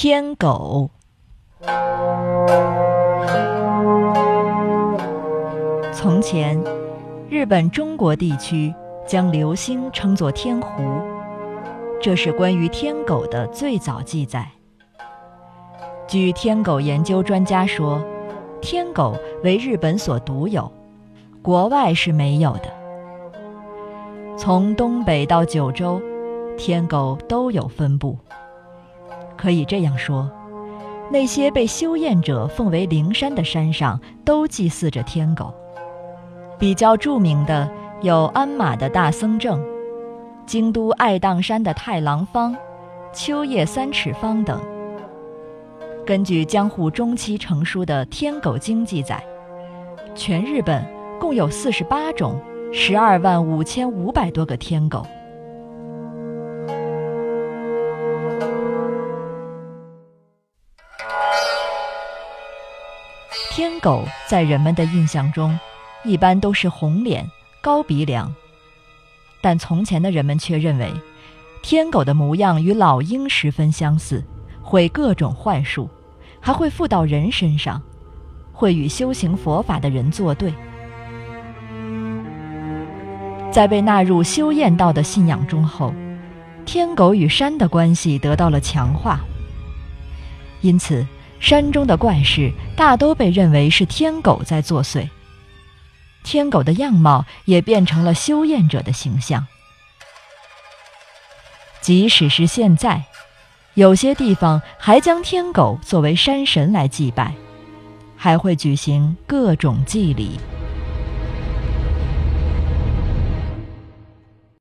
天狗。从前，日本中国地区将流星称作天狐，这是关于天狗的最早记载。据天狗研究专家说，天狗为日本所独有，国外是没有的。从东北到九州，天狗都有分布。可以这样说，那些被修验者奉为灵山的山上，都祭祀着天狗。比较著名的有鞍马的大僧正、京都爱宕山的太郎坊、秋叶三尺方等。根据江户中期成书的《天狗经》记载，全日本共有四十八种。十二万五千五百多个天狗。天狗在人们的印象中，一般都是红脸、高鼻梁，但从前的人们却认为，天狗的模样与老鹰十分相似，会各种幻术，还会附到人身上，会与修行佛法的人作对。在被纳入修验道的信仰中后，天狗与山的关系得到了强化。因此，山中的怪事大都被认为是天狗在作祟。天狗的样貌也变成了修验者的形象。即使是现在，有些地方还将天狗作为山神来祭拜，还会举行各种祭礼。